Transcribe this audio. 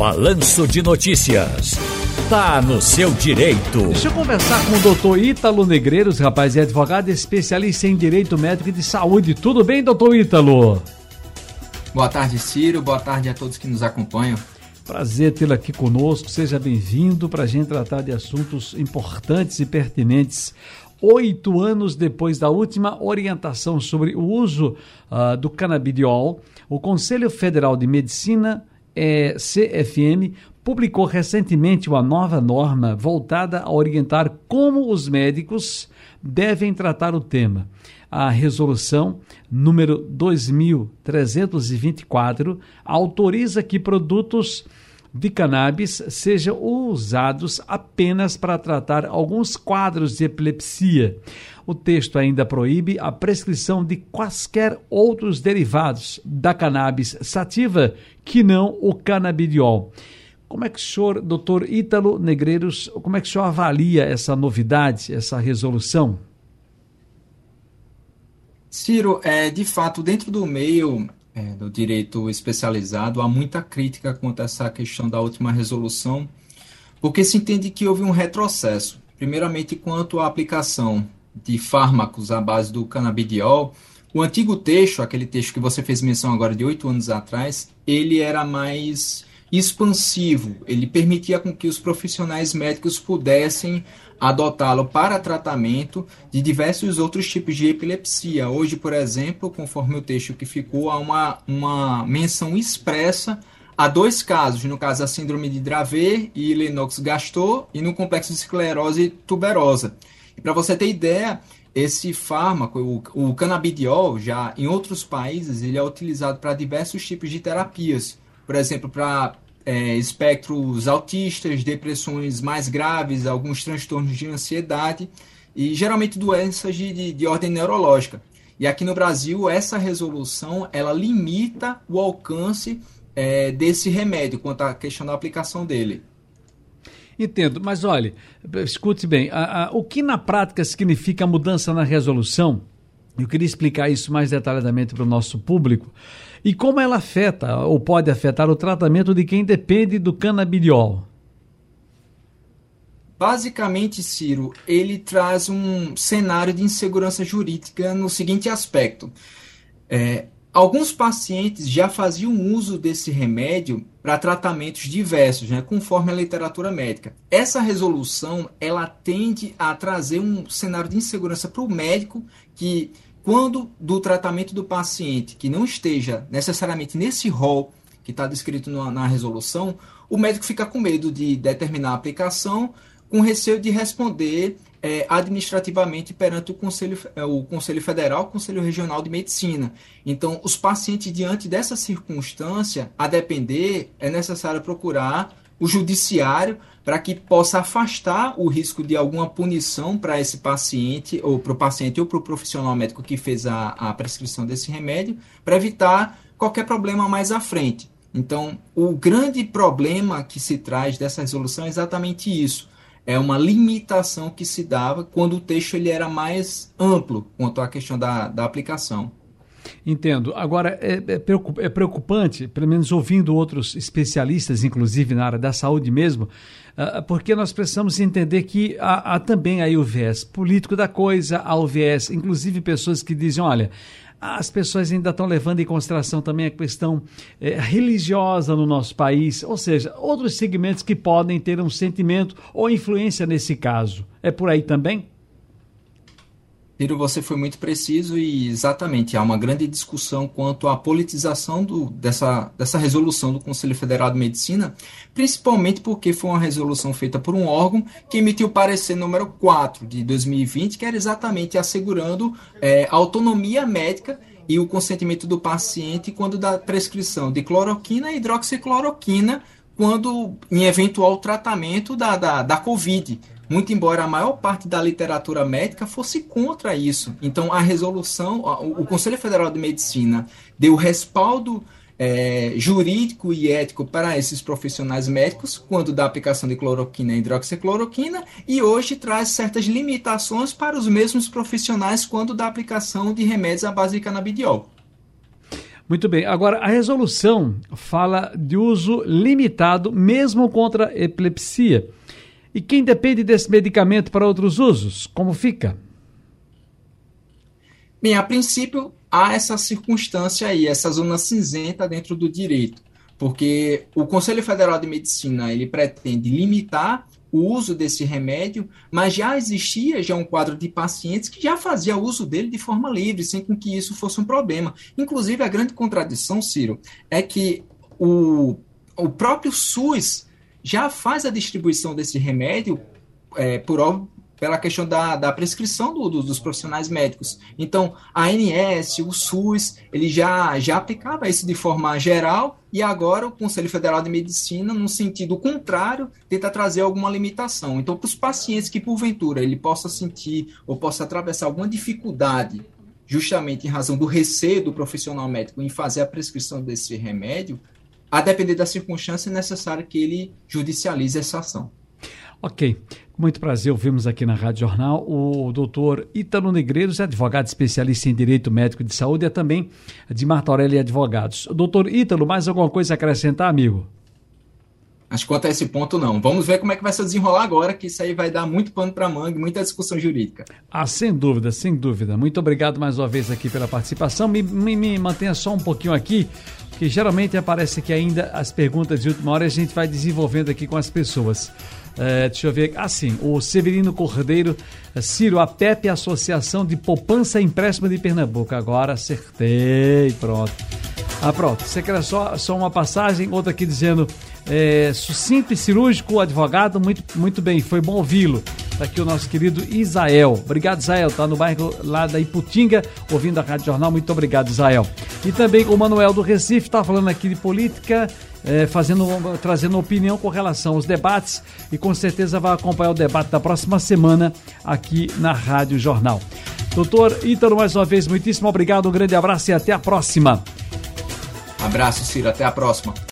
Balanço de Notícias. Tá no seu direito. Deixa eu conversar com o doutor Ítalo Negreiros, rapaz, é advogado especialista em direito médico e de saúde. Tudo bem, doutor Ítalo? Boa tarde, Ciro. Boa tarde a todos que nos acompanham. Prazer tê-lo aqui conosco. Seja bem-vindo para a gente tratar de assuntos importantes e pertinentes. Oito anos depois da última orientação sobre o uso uh, do canabidiol, o Conselho Federal de Medicina, eh, CFM, publicou recentemente uma nova norma voltada a orientar como os médicos devem tratar o tema. A resolução número 2324 autoriza que produtos de cannabis sejam usados apenas para tratar alguns quadros de epilepsia. O texto ainda proíbe a prescrição de quaisquer outros derivados da cannabis sativa que não o canabidiol. Como é que o senhor, doutor Ítalo Negreiros, como é que o senhor avalia essa novidade, essa resolução? Ciro, é, de fato, dentro do meio é, do direito especializado, há muita crítica quanto a essa questão da última resolução, porque se entende que houve um retrocesso. Primeiramente, quanto à aplicação de fármacos à base do canabidiol, o antigo texto, aquele texto que você fez menção agora de oito anos atrás, ele era mais expansivo, ele permitia com que os profissionais médicos pudessem adotá-lo para tratamento de diversos outros tipos de epilepsia. Hoje, por exemplo, conforme o texto que ficou, há uma, uma menção expressa a dois casos, no caso a síndrome de Dravet e Lennox-Gastaut e no complexo de esclerose tuberosa. E para você ter ideia, esse fármaco, o, o canabidiol, já em outros países, ele é utilizado para diversos tipos de terapias. Por exemplo, para é, espectros autistas, depressões mais graves, alguns transtornos de ansiedade e geralmente doenças de, de, de ordem neurológica. E aqui no Brasil, essa resolução ela limita o alcance é, desse remédio quanto à questão da aplicação dele. Entendo, mas olhe, escute bem, a, a, o que na prática significa a mudança na resolução? Eu queria explicar isso mais detalhadamente para o nosso público. E como ela afeta ou pode afetar o tratamento de quem depende do canabidiol? Basicamente, Ciro, ele traz um cenário de insegurança jurídica no seguinte aspecto. É, alguns pacientes já faziam uso desse remédio para tratamentos diversos, né, conforme a literatura médica. Essa resolução ela tende a trazer um cenário de insegurança para o médico que quando do tratamento do paciente que não esteja necessariamente nesse rol que está descrito na, na, resolução, o médico fica com medo de determinar a aplicação, com receio de responder é, administrativamente perante o Conselho, é, o Conselho Federal, o Conselho Regional de Medicina. Então, os pacientes, diante dessa circunstância, a depender, é necessário procurar o judiciário para que possa afastar o risco de alguma punição para esse paciente, ou para o paciente ou para o profissional médico que fez a, a prescrição desse remédio, para evitar qualquer problema mais à frente. Então, o grande problema que se traz dessa resolução é exatamente isso. É uma limitação que se dava quando o texto ele era mais amplo quanto à questão da, da aplicação. Entendo. Agora, é, é, é, preocupante, pelo menos ouvindo outros especialistas, inclusive na área da saúde mesmo, uh, porque nós precisamos entender que há, há, também aí o viés político da coisa, há o viés, inclusive pessoas que dizem, olha, as pessoas ainda estão levando em consideração também a questão é, religiosa no nosso país, ou seja, outros segmentos que podem ter um sentimento ou influência nesse caso. É por aí também? Ciro, você foi muito preciso e exatamente há uma grande discussão quanto à politização do, dessa, dessa resolução do Conselho Federal de Medicina, principalmente porque foi uma resolução feita por um órgão que emitiu o parecer número 4 de 2020, que era exatamente assegurando é, autonomia médica e o consentimento do paciente quando da prescrição de cloroquina e hidroxicloroquina quando em eventual tratamento da, da, da Covid muito embora a maior parte da literatura médica fosse contra isso. Então, a resolução, o Conselho Federal de Medicina deu respaldo é, jurídico e ético para esses profissionais médicos quando da aplicação de cloroquina e hidroxicloroquina e hoje traz certas limitações para os mesmos profissionais quando da aplicação de remédios à base de canabidiol. Muito bem. Agora, a resolução fala de uso limitado, mesmo contra epilepsia. E quem depende desse medicamento para outros usos, como fica? Bem, a princípio, há essa circunstância aí, essa zona cinzenta dentro do direito, porque o Conselho Federal de Medicina ele pretende limitar o uso desse remédio, mas já existia já um quadro de pacientes que já fazia uso dele de forma livre, sem com que isso fosse um problema. Inclusive, a grande contradição, Ciro, é que o, o próprio SUS já faz a distribuição desse remédio é, por, pela questão da, da prescrição do, do, dos profissionais médicos. Então, a ANS, o SUS, ele já, já aplicava isso de forma geral e agora o Conselho Federal de Medicina, no sentido contrário, tenta trazer alguma limitação. Então, para os pacientes que, porventura, ele possa sentir ou possa atravessar alguma dificuldade, justamente em razão do receio do profissional médico em fazer a prescrição desse remédio, a depender da circunstância, é necessário que ele judicialize essa ação. Ok. Com muito prazer, ouvimos aqui na Rádio Jornal o doutor Ítalo Negreiros, advogado especialista em Direito Médico de Saúde, é também de Marta Aurélia Advogados. Doutor Ítalo, mais alguma coisa a acrescentar, amigo? Acho que quanto a esse ponto, não. Vamos ver como é que vai se desenrolar agora, que isso aí vai dar muito pano para manga, muita discussão jurídica. Ah, sem dúvida, sem dúvida. Muito obrigado mais uma vez aqui pela participação. Me, me, me mantenha só um pouquinho aqui, que geralmente aparece que ainda as perguntas de última hora a gente vai desenvolvendo aqui com as pessoas. É, deixa eu ver. Assim, o Severino Cordeiro, Ciro, a PEP Associação de Poupança e Empréstimo de Pernambuco. Agora acertei, pronto. Ah, pronto. Você quer só, só uma passagem? Outra aqui dizendo é, sucinto e cirúrgico, advogado, muito, muito bem, foi bom ouvi-lo. Tá aqui o nosso querido Isael. Obrigado, Isael. Tá no bairro lá da Iputinga, ouvindo a Rádio Jornal. Muito obrigado, Isael. E também o Manuel do Recife, tá falando aqui de política é, fazendo, trazendo opinião com relação aos debates e com certeza vai acompanhar o debate da próxima semana aqui na Rádio Jornal. Doutor Ítalo, mais uma vez, muitíssimo obrigado, um grande abraço e até a próxima. Abraço, Ciro, até a próxima.